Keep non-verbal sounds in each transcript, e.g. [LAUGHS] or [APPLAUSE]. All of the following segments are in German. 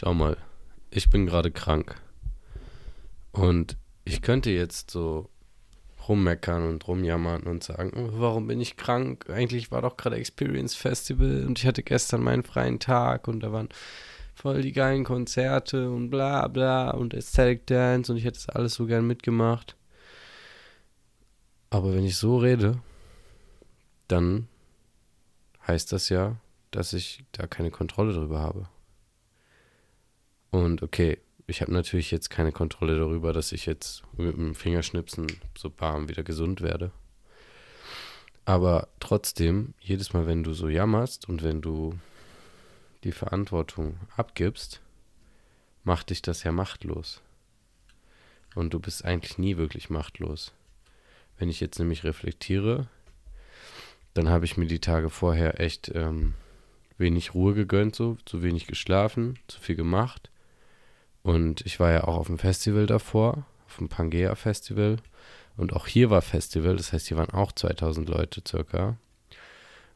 Schau mal, ich bin gerade krank. Und ich könnte jetzt so rummeckern und rumjammern und sagen, oh, warum bin ich krank? Eigentlich war doch gerade Experience Festival und ich hatte gestern meinen freien Tag und da waren voll die geilen Konzerte und bla bla und Aesthetic Dance und ich hätte das alles so gern mitgemacht. Aber wenn ich so rede, dann heißt das ja, dass ich da keine Kontrolle drüber habe. Und okay, ich habe natürlich jetzt keine Kontrolle darüber, dass ich jetzt mit dem Fingerschnipsen so bam wieder gesund werde. Aber trotzdem, jedes Mal, wenn du so jammerst und wenn du die Verantwortung abgibst, macht dich das ja machtlos. Und du bist eigentlich nie wirklich machtlos. Wenn ich jetzt nämlich reflektiere, dann habe ich mir die Tage vorher echt ähm, wenig Ruhe gegönnt, so zu wenig geschlafen, zu viel gemacht und ich war ja auch auf dem Festival davor, auf dem Pangea Festival. Und auch hier war Festival, das heißt, hier waren auch 2000 Leute circa.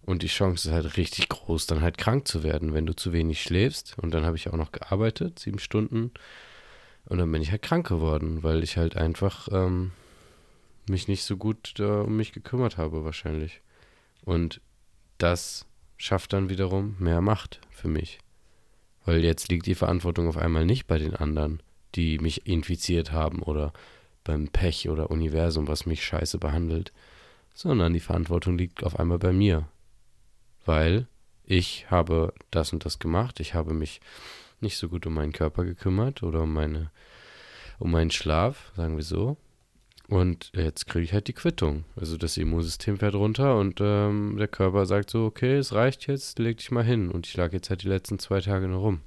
Und die Chance ist halt richtig groß, dann halt krank zu werden, wenn du zu wenig schläfst. Und dann habe ich auch noch gearbeitet, sieben Stunden. Und dann bin ich halt krank geworden, weil ich halt einfach ähm, mich nicht so gut äh, um mich gekümmert habe, wahrscheinlich. Und das schafft dann wiederum mehr Macht für mich. Weil jetzt liegt die Verantwortung auf einmal nicht bei den anderen, die mich infiziert haben oder beim Pech oder Universum, was mich scheiße behandelt, sondern die Verantwortung liegt auf einmal bei mir. Weil ich habe das und das gemacht, ich habe mich nicht so gut um meinen Körper gekümmert oder um meine um meinen Schlaf, sagen wir so. Und jetzt kriege ich halt die Quittung. Also das Immunsystem fährt runter und ähm, der Körper sagt so, okay, es reicht jetzt, leg dich mal hin. Und ich lag jetzt halt die letzten zwei Tage nur rum.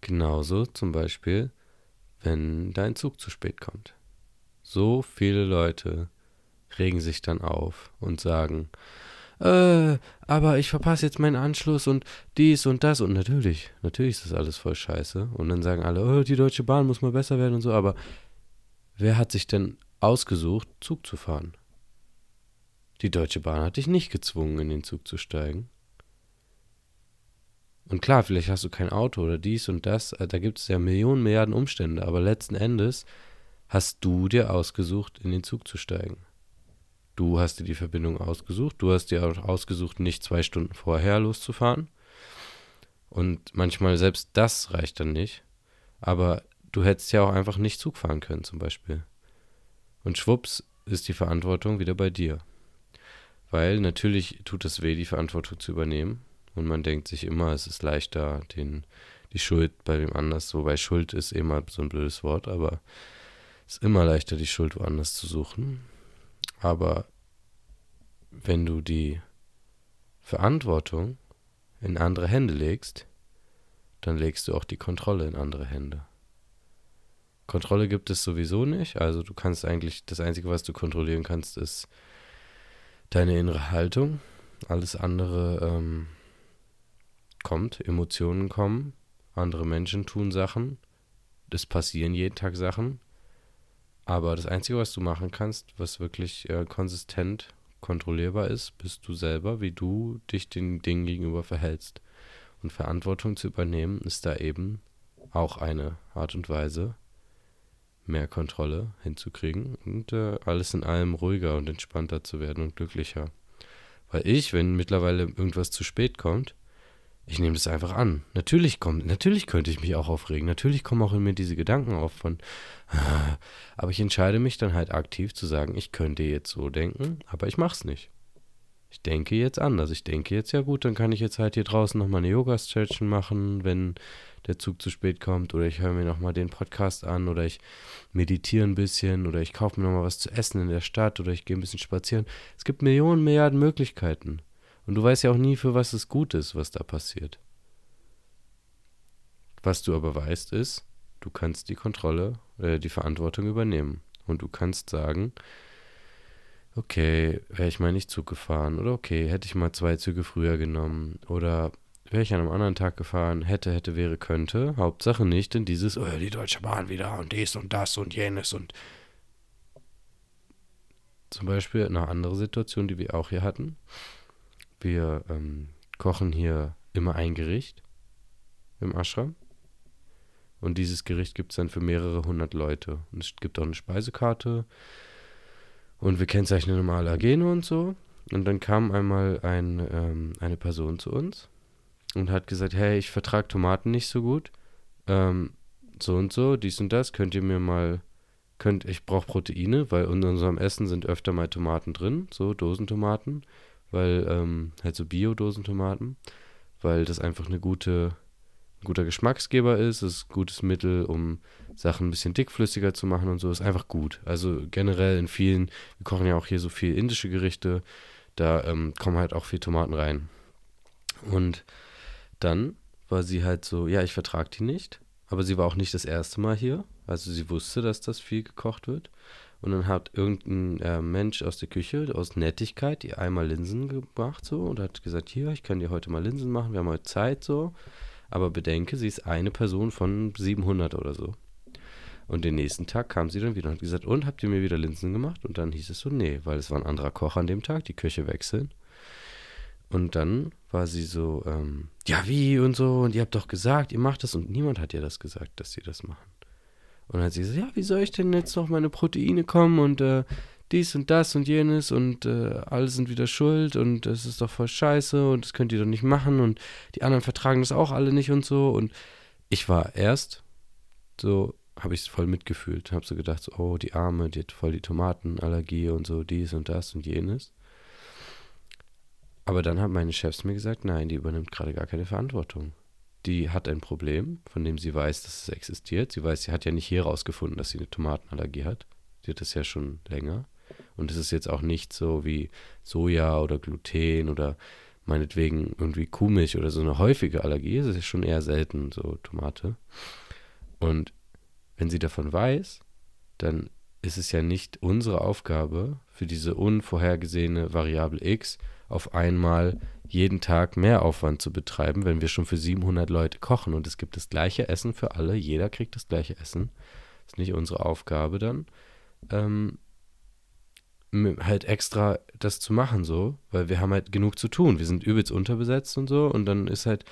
Genauso zum Beispiel, wenn dein Zug zu spät kommt. So viele Leute regen sich dann auf und sagen, äh, aber ich verpasse jetzt meinen Anschluss und dies und das. Und natürlich, natürlich ist das alles voll scheiße. Und dann sagen alle, oh, die Deutsche Bahn muss mal besser werden und so. Aber Wer hat sich denn ausgesucht, Zug zu fahren? Die Deutsche Bahn hat dich nicht gezwungen, in den Zug zu steigen. Und klar, vielleicht hast du kein Auto oder dies und das, äh, da gibt es ja Millionen, Milliarden Umstände, aber letzten Endes hast du dir ausgesucht, in den Zug zu steigen. Du hast dir die Verbindung ausgesucht, du hast dir auch ausgesucht, nicht zwei Stunden vorher loszufahren. Und manchmal selbst das reicht dann nicht. Aber du hättest ja auch einfach nicht Zug fahren können, zum Beispiel. Und schwupps ist die Verantwortung wieder bei dir. Weil natürlich tut es weh, die Verantwortung zu übernehmen. Und man denkt sich immer, es ist leichter, den, die Schuld bei wem anders, wobei Schuld ist immer so ein blödes Wort, aber es ist immer leichter, die Schuld woanders zu suchen. Aber wenn du die Verantwortung in andere Hände legst, dann legst du auch die Kontrolle in andere Hände. Kontrolle gibt es sowieso nicht. Also du kannst eigentlich, das Einzige, was du kontrollieren kannst, ist deine innere Haltung. Alles andere ähm, kommt, Emotionen kommen, andere Menschen tun Sachen, es passieren jeden Tag Sachen. Aber das Einzige, was du machen kannst, was wirklich äh, konsistent kontrollierbar ist, bist du selber, wie du dich den Dingen gegenüber verhältst. Und Verantwortung zu übernehmen ist da eben auch eine Art und Weise, mehr Kontrolle hinzukriegen und äh, alles in allem ruhiger und entspannter zu werden und glücklicher. Weil ich, wenn mittlerweile irgendwas zu spät kommt, ich nehme das einfach an. Natürlich kommt, natürlich könnte ich mich auch aufregen. Natürlich kommen auch in mir diese Gedanken auf von, ah, aber ich entscheide mich dann halt aktiv zu sagen, ich könnte jetzt so denken, aber ich mach's nicht. Ich denke jetzt anders. Ich denke jetzt, ja gut, dann kann ich jetzt halt hier draußen nochmal eine Yoga-Session machen, wenn der Zug zu spät kommt oder ich höre mir nochmal den Podcast an oder ich meditiere ein bisschen oder ich kaufe mir nochmal was zu essen in der Stadt oder ich gehe ein bisschen spazieren. Es gibt Millionen, Milliarden Möglichkeiten. Und du weißt ja auch nie, für was es gut ist, was da passiert. Was du aber weißt, ist, du kannst die Kontrolle, äh, die Verantwortung übernehmen. Und du kannst sagen, okay, wäre ich mal nicht Zug gefahren oder okay, hätte ich mal zwei Züge früher genommen oder wäre ich an einem anderen Tag gefahren, hätte, hätte, wäre, könnte. Hauptsache nicht in dieses, oh, die Deutsche Bahn wieder und dies und das und jenes und zum Beispiel eine andere Situation, die wir auch hier hatten. Wir ähm, kochen hier immer ein Gericht. im Ashram. Und dieses Gericht gibt es dann für mehrere hundert Leute. Und es gibt auch eine Speisekarte. Und wir kennzeichnen immer Allergene und so. Und dann kam einmal ein, ähm, eine Person zu uns und hat gesagt, hey, ich vertrage Tomaten nicht so gut. Ähm, so und so, dies und das, könnt ihr mir mal, könnt, ich brauche Proteine, weil in unserem Essen sind öfter mal Tomaten drin, so Dosentomaten, weil, ähm, halt so Bio-Dosentomaten, weil das einfach eine gute ein guter Geschmacksgeber ist, ist ein gutes Mittel, um Sachen ein bisschen dickflüssiger zu machen und so, ist einfach gut. Also generell in vielen, wir kochen ja auch hier so viel indische Gerichte, da ähm, kommen halt auch viel Tomaten rein. Und dann war sie halt so, ja, ich vertrage die nicht, aber sie war auch nicht das erste Mal hier, also sie wusste, dass das viel gekocht wird. Und dann hat irgendein äh, Mensch aus der Küche, aus Nettigkeit, ihr einmal Linsen gemacht so und hat gesagt, hier, ich kann dir heute mal Linsen machen, wir haben heute Zeit so. Aber bedenke, sie ist eine Person von 700 oder so. Und den nächsten Tag kam sie dann wieder und hat gesagt, und habt ihr mir wieder Linsen gemacht? Und dann hieß es so, nee, weil es war ein anderer Koch an dem Tag, die Köche wechseln. Und dann war sie so, ähm, ja, wie und so, und ihr habt doch gesagt, ihr macht das, und niemand hat ihr das gesagt, dass sie das machen. Und dann hat sie gesagt, ja, wie soll ich denn jetzt noch meine Proteine kommen und äh, dies und das und jenes und äh, alle sind wieder schuld und es ist doch voll scheiße und das könnt ihr doch nicht machen und die anderen vertragen das auch alle nicht und so. Und ich war erst so, habe ich es voll mitgefühlt, habe so gedacht, so, oh, die Arme, die hat voll die Tomatenallergie und so, dies und das und jenes. Aber dann haben meine Chefs mir gesagt, nein, die übernimmt gerade gar keine Verantwortung. Die hat ein Problem, von dem sie weiß, dass es existiert. Sie weiß, sie hat ja nicht hier rausgefunden, dass sie eine Tomatenallergie hat. Sie hat das ja schon länger. Und es ist jetzt auch nicht so wie Soja oder Gluten oder meinetwegen irgendwie Kuhmilch oder so eine häufige Allergie. Es ist schon eher selten, so Tomate. Und wenn sie davon weiß, dann ist es ja nicht unsere Aufgabe, für diese unvorhergesehene Variable x auf einmal jeden Tag mehr Aufwand zu betreiben, wenn wir schon für 700 Leute kochen und es gibt das gleiche Essen für alle, jeder kriegt das gleiche Essen. Ist nicht unsere Aufgabe dann, ähm, halt extra das zu machen, so, weil wir haben halt genug zu tun. Wir sind übelst unterbesetzt und so und dann ist halt,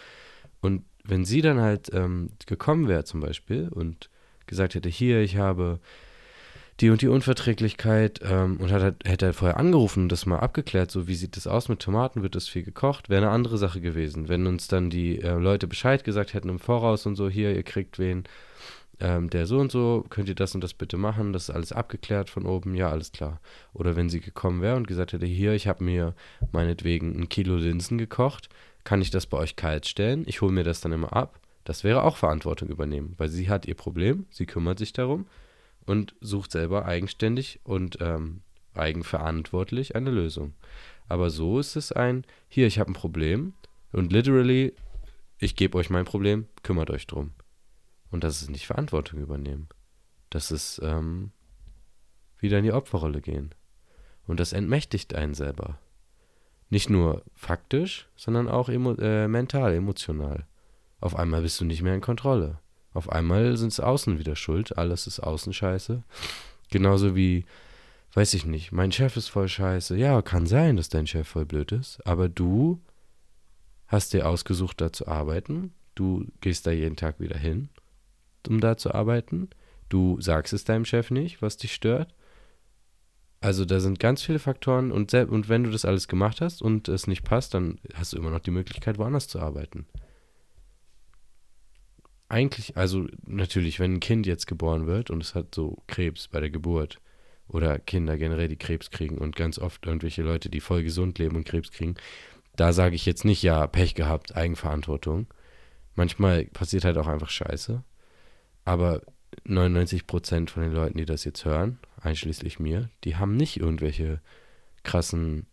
und wenn sie dann halt ähm, gekommen wäre zum Beispiel und gesagt hätte, hier, ich habe die und die Unverträglichkeit ähm, und hat, hätte er vorher angerufen und das mal abgeklärt, so wie sieht das aus mit Tomaten, wird das viel gekocht, wäre eine andere Sache gewesen. Wenn uns dann die äh, Leute Bescheid gesagt hätten im Voraus und so, hier, ihr kriegt wen, ähm, der so und so, könnt ihr das und das bitte machen, das ist alles abgeklärt von oben, ja, alles klar. Oder wenn sie gekommen wäre und gesagt hätte, hier, ich habe mir meinetwegen ein Kilo Linsen gekocht, kann ich das bei euch kalt stellen? Ich hole mir das dann immer ab. Das wäre auch Verantwortung übernehmen, weil sie hat ihr Problem, sie kümmert sich darum und sucht selber eigenständig und ähm, eigenverantwortlich eine Lösung. Aber so ist es ein, hier, ich habe ein Problem und literally, ich gebe euch mein Problem, kümmert euch drum. Und das ist nicht Verantwortung übernehmen. Das ist ähm, wieder in die Opferrolle gehen. Und das entmächtigt einen selber. Nicht nur faktisch, sondern auch emo äh, mental, emotional. Auf einmal bist du nicht mehr in Kontrolle. Auf einmal sind es Außen wieder schuld. Alles ist Außenscheiße. Genauso wie, weiß ich nicht, mein Chef ist voll scheiße. Ja, kann sein, dass dein Chef voll blöd ist. Aber du hast dir ausgesucht, da zu arbeiten. Du gehst da jeden Tag wieder hin um da zu arbeiten. Du sagst es deinem Chef nicht, was dich stört. Also da sind ganz viele Faktoren und, und wenn du das alles gemacht hast und es nicht passt, dann hast du immer noch die Möglichkeit, woanders zu arbeiten. Eigentlich, also natürlich, wenn ein Kind jetzt geboren wird und es hat so Krebs bei der Geburt oder Kinder generell, die Krebs kriegen und ganz oft irgendwelche Leute, die voll gesund leben und Krebs kriegen, da sage ich jetzt nicht, ja, Pech gehabt, Eigenverantwortung. Manchmal passiert halt auch einfach Scheiße. Aber 99 Prozent von den Leuten, die das jetzt hören, einschließlich mir, die haben nicht irgendwelche krassen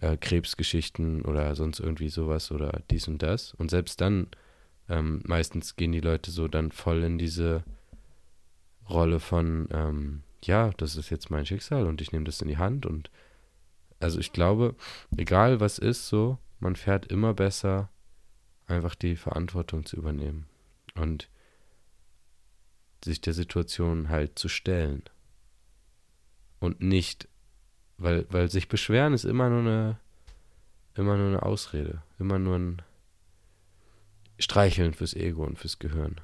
äh, Krebsgeschichten oder sonst irgendwie sowas oder dies und das. Und selbst dann, ähm, meistens gehen die Leute so dann voll in diese Rolle von, ähm, ja, das ist jetzt mein Schicksal und ich nehme das in die Hand. Und also ich glaube, egal was ist, so, man fährt immer besser, einfach die Verantwortung zu übernehmen. Und sich der Situation halt zu stellen. Und nicht, weil, weil sich beschweren ist immer nur eine, immer nur eine Ausrede, immer nur ein streicheln fürs Ego und fürs Gehirn.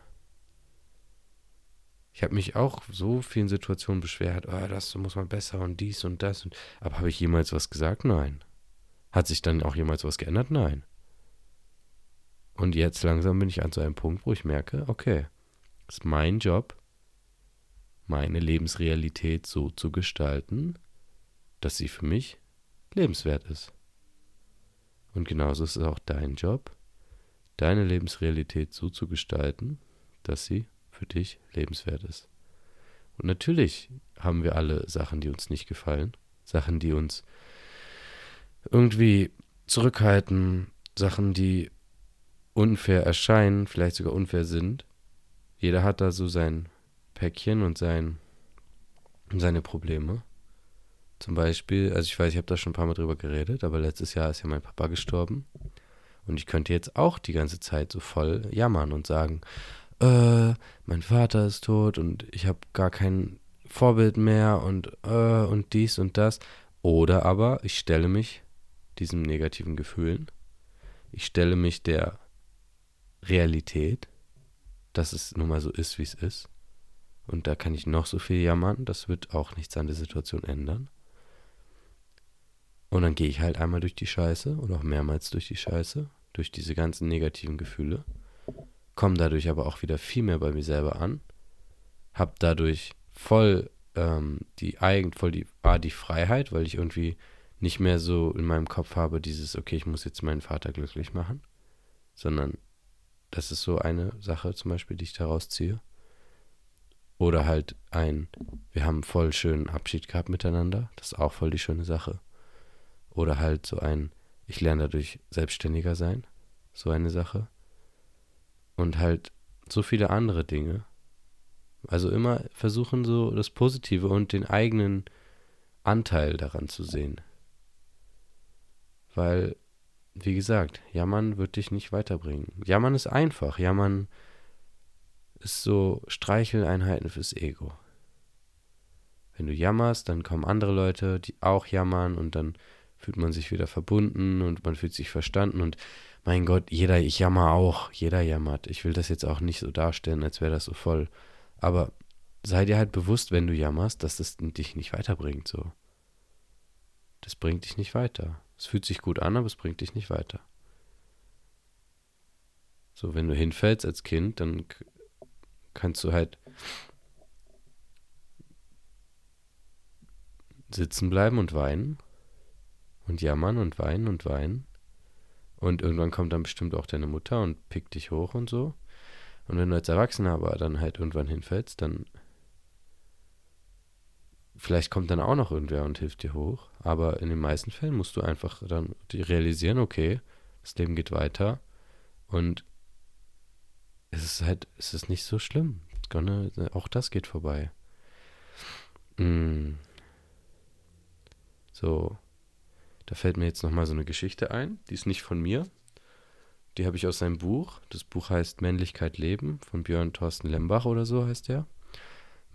Ich habe mich auch so vielen Situationen beschwert, oh, das muss man besser und dies und das. Und, aber habe ich jemals was gesagt? Nein. Hat sich dann auch jemals was geändert? Nein. Und jetzt langsam bin ich an so einem Punkt, wo ich merke, okay, ist mein Job, meine Lebensrealität so zu gestalten, dass sie für mich lebenswert ist. Und genauso ist es auch dein Job, deine Lebensrealität so zu gestalten, dass sie für dich lebenswert ist. Und natürlich haben wir alle Sachen, die uns nicht gefallen, Sachen, die uns irgendwie zurückhalten, Sachen, die unfair erscheinen, vielleicht sogar unfair sind. Jeder hat da so sein Päckchen und sein, seine Probleme. Zum Beispiel, also ich weiß, ich habe da schon ein paar Mal drüber geredet, aber letztes Jahr ist ja mein Papa gestorben. Und ich könnte jetzt auch die ganze Zeit so voll jammern und sagen, äh, mein Vater ist tot und ich habe gar kein Vorbild mehr und äh, und dies und das. Oder aber ich stelle mich diesen negativen Gefühlen, ich stelle mich der Realität, dass es nun mal so ist, wie es ist. Und da kann ich noch so viel jammern, das wird auch nichts an der Situation ändern. Und dann gehe ich halt einmal durch die Scheiße oder auch mehrmals durch die Scheiße, durch diese ganzen negativen Gefühle, komme dadurch aber auch wieder viel mehr bei mir selber an, habe dadurch voll ähm, die Eigen, voll die, ah, die Freiheit, weil ich irgendwie nicht mehr so in meinem Kopf habe, dieses, okay, ich muss jetzt meinen Vater glücklich machen, sondern das ist so eine Sache zum Beispiel, die ich daraus ziehe. Oder halt ein, wir haben voll schönen Abschied gehabt miteinander, das ist auch voll die schöne Sache. Oder halt so ein, ich lerne dadurch selbstständiger sein, so eine Sache. Und halt so viele andere Dinge. Also immer versuchen so das Positive und den eigenen Anteil daran zu sehen. Weil, wie gesagt, Jammern wird dich nicht weiterbringen. Jammern ist einfach. Jammern ist so Streicheleinheiten fürs Ego. Wenn du jammerst, dann kommen andere Leute, die auch jammern und dann fühlt man sich wieder verbunden und man fühlt sich verstanden und mein Gott, jeder, ich jammer auch, jeder jammert. Ich will das jetzt auch nicht so darstellen, als wäre das so voll. Aber sei dir halt bewusst, wenn du jammerst, dass das dich nicht weiterbringt, so. Das bringt dich nicht weiter. Es fühlt sich gut an, aber es bringt dich nicht weiter. So, wenn du hinfällst als Kind, dann kannst du halt sitzen bleiben und weinen und jammern und weinen und weinen. Und irgendwann kommt dann bestimmt auch deine Mutter und pickt dich hoch und so. Und wenn du als Erwachsener aber dann halt irgendwann hinfällst, dann vielleicht kommt dann auch noch irgendwer und hilft dir hoch. Aber in den meisten Fällen musst du einfach dann realisieren, okay, das Leben geht weiter und es ist halt, es ist nicht so schlimm. Auch das geht vorbei. Mm. So, da fällt mir jetzt nochmal so eine Geschichte ein. Die ist nicht von mir. Die habe ich aus seinem Buch. Das Buch heißt Männlichkeit leben von Björn Thorsten Lembach oder so heißt der.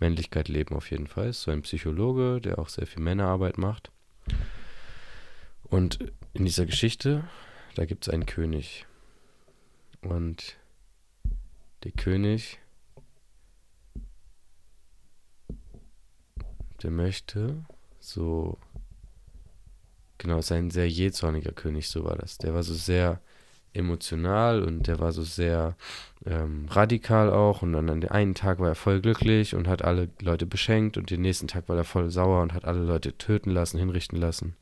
Männlichkeit leben auf jeden Fall. Ist so ein Psychologe, der auch sehr viel Männerarbeit macht. Und in dieser Geschichte, da gibt es einen König. Und der König, der möchte so Genau, ist ein sehr jähzorniger König, so war das. Der war so sehr emotional und der war so sehr ähm, radikal auch. Und dann an dem einen Tag war er voll glücklich und hat alle Leute beschenkt und den nächsten Tag war er voll sauer und hat alle Leute töten lassen, hinrichten lassen.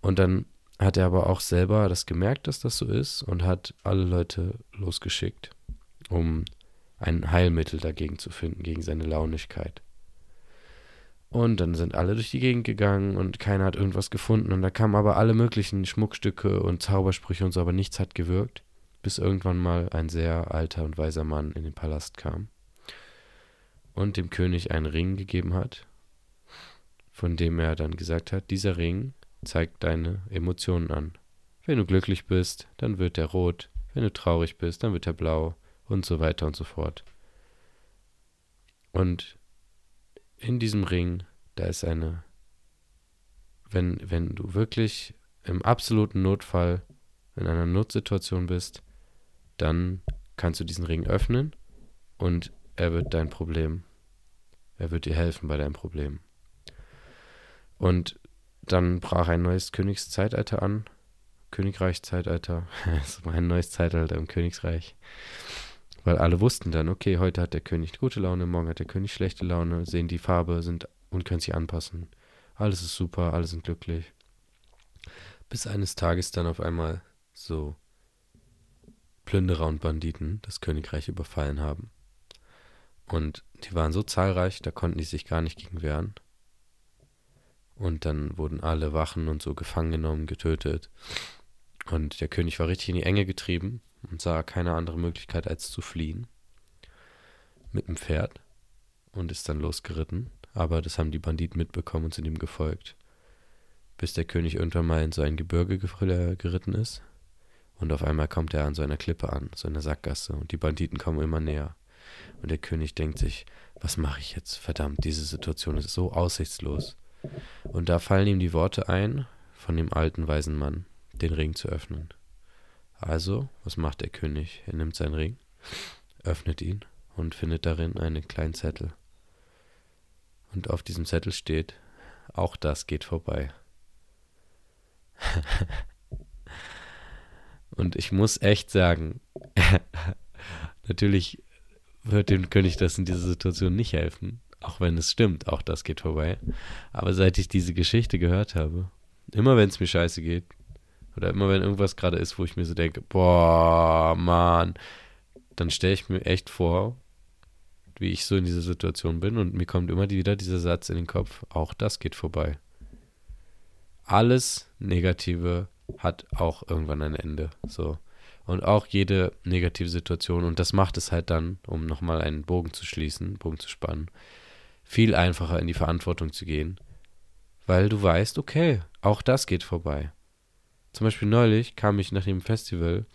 Und dann hat er aber auch selber das gemerkt, dass das so ist und hat alle Leute losgeschickt, um ein Heilmittel dagegen zu finden, gegen seine Launigkeit. Und dann sind alle durch die Gegend gegangen und keiner hat irgendwas gefunden. Und da kamen aber alle möglichen Schmuckstücke und Zaubersprüche und so, aber nichts hat gewirkt, bis irgendwann mal ein sehr alter und weiser Mann in den Palast kam und dem König einen Ring gegeben hat, von dem er dann gesagt hat, dieser Ring zeigt deine Emotionen an. Wenn du glücklich bist, dann wird er rot, wenn du traurig bist, dann wird er blau und so weiter und so fort. Und in diesem Ring, da ist eine, wenn, wenn du wirklich im absoluten Notfall in einer Notsituation bist, dann kannst du diesen Ring öffnen und er wird dein Problem, er wird dir helfen bei deinem Problem. Und dann brach ein neues Königszeitalter an, Königreichszeitalter, [LAUGHS] es ein neues Zeitalter im Königsreich. Weil alle wussten dann, okay, heute hat der König gute Laune, morgen hat der König schlechte Laune, sehen die Farbe sind und können sich anpassen. Alles ist super, alle sind glücklich. Bis eines Tages dann auf einmal so Plünderer und Banditen das Königreich überfallen haben. Und die waren so zahlreich, da konnten die sich gar nicht gegen wehren. Und dann wurden alle Wachen und so gefangen genommen, getötet. Und der König war richtig in die Enge getrieben und sah keine andere Möglichkeit als zu fliehen. Mit dem Pferd. Und ist dann losgeritten. Aber das haben die Banditen mitbekommen und sind ihm gefolgt. Bis der König irgendwann mal in so ein Gebirge geritten ist. Und auf einmal kommt er an so einer Klippe an, so einer Sackgasse. Und die Banditen kommen immer näher. Und der König denkt sich, was mache ich jetzt? Verdammt, diese Situation ist so aussichtslos. Und da fallen ihm die Worte ein von dem alten weisen Mann, den Ring zu öffnen. Also, was macht der König? Er nimmt seinen Ring, öffnet ihn und findet darin einen kleinen Zettel. Und auf diesem Zettel steht, auch das geht vorbei. [LAUGHS] und ich muss echt sagen, [LAUGHS] natürlich wird dem König das in dieser Situation nicht helfen. Auch wenn es stimmt, auch das geht vorbei. Aber seit ich diese Geschichte gehört habe, immer wenn es mir scheiße geht, oder immer wenn irgendwas gerade ist, wo ich mir so denke, boah, Mann, dann stelle ich mir echt vor, wie ich so in dieser Situation bin und mir kommt immer wieder dieser Satz in den Kopf, auch das geht vorbei. Alles Negative hat auch irgendwann ein Ende. So. Und auch jede negative Situation, und das macht es halt dann, um nochmal einen Bogen zu schließen, Bogen zu spannen, viel einfacher in die Verantwortung zu gehen. Weil du weißt, okay, auch das geht vorbei. Zum Beispiel neulich kam ich nach dem Festival,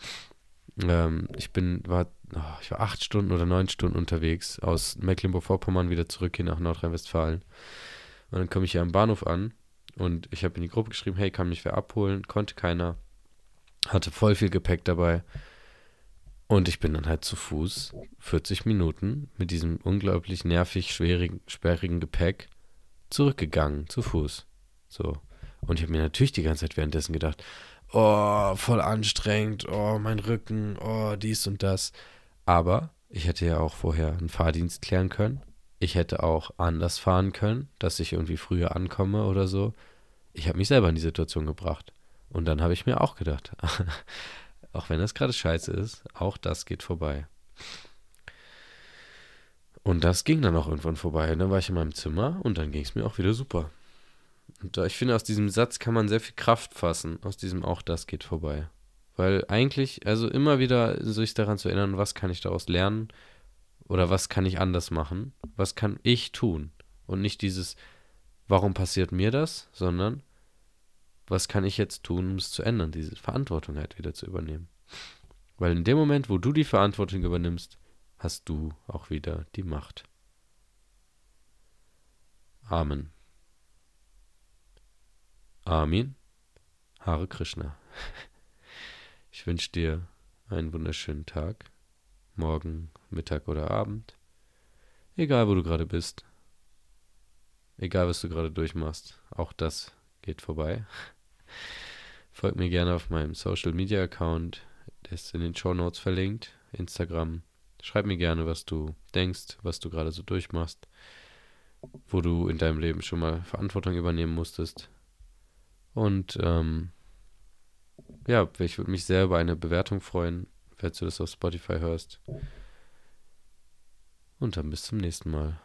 ähm, ich bin, war, oh, ich war acht Stunden oder neun Stunden unterwegs, aus Mecklenburg-Vorpommern wieder zurück hier nach Nordrhein-Westfalen. Und dann komme ich hier am Bahnhof an und ich habe in die Gruppe geschrieben, hey, kann mich wer abholen? Konnte keiner. Hatte voll viel Gepäck dabei. Und ich bin dann halt zu Fuß 40 Minuten mit diesem unglaublich nervig, schwierigen, sperrigen Gepäck zurückgegangen, zu Fuß. So. Und ich habe mir natürlich die ganze Zeit währenddessen gedacht, oh, voll anstrengend, oh, mein Rücken, oh, dies und das. Aber ich hätte ja auch vorher einen Fahrdienst klären können. Ich hätte auch anders fahren können, dass ich irgendwie früher ankomme oder so. Ich habe mich selber in die Situation gebracht. Und dann habe ich mir auch gedacht, [LAUGHS] auch wenn das gerade scheiße ist, auch das geht vorbei. Und das ging dann auch irgendwann vorbei. Dann war ich in meinem Zimmer und dann ging es mir auch wieder super. Und ich finde, aus diesem Satz kann man sehr viel Kraft fassen. Aus diesem auch das geht vorbei. Weil eigentlich, also immer wieder sich daran zu erinnern, was kann ich daraus lernen oder was kann ich anders machen, was kann ich tun. Und nicht dieses, warum passiert mir das, sondern was kann ich jetzt tun, um es zu ändern, diese Verantwortung halt wieder zu übernehmen. Weil in dem Moment, wo du die Verantwortung übernimmst, hast du auch wieder die Macht. Amen. Amin. Hare Krishna. [LAUGHS] Ich wünsche dir einen wunderschönen Tag, morgen, Mittag oder Abend. Egal, wo du gerade bist. Egal, was du gerade durchmachst. Auch das geht vorbei. [LAUGHS] Folgt mir gerne auf meinem Social Media Account. Der ist in den Show Notes verlinkt. Instagram. Schreib mir gerne, was du denkst, was du gerade so durchmachst. Wo du in deinem Leben schon mal Verantwortung übernehmen musstest und ähm, ja, ich würde mich sehr über eine Bewertung freuen, falls du das auf Spotify hörst. Und dann bis zum nächsten Mal.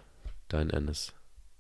Dein Ennis.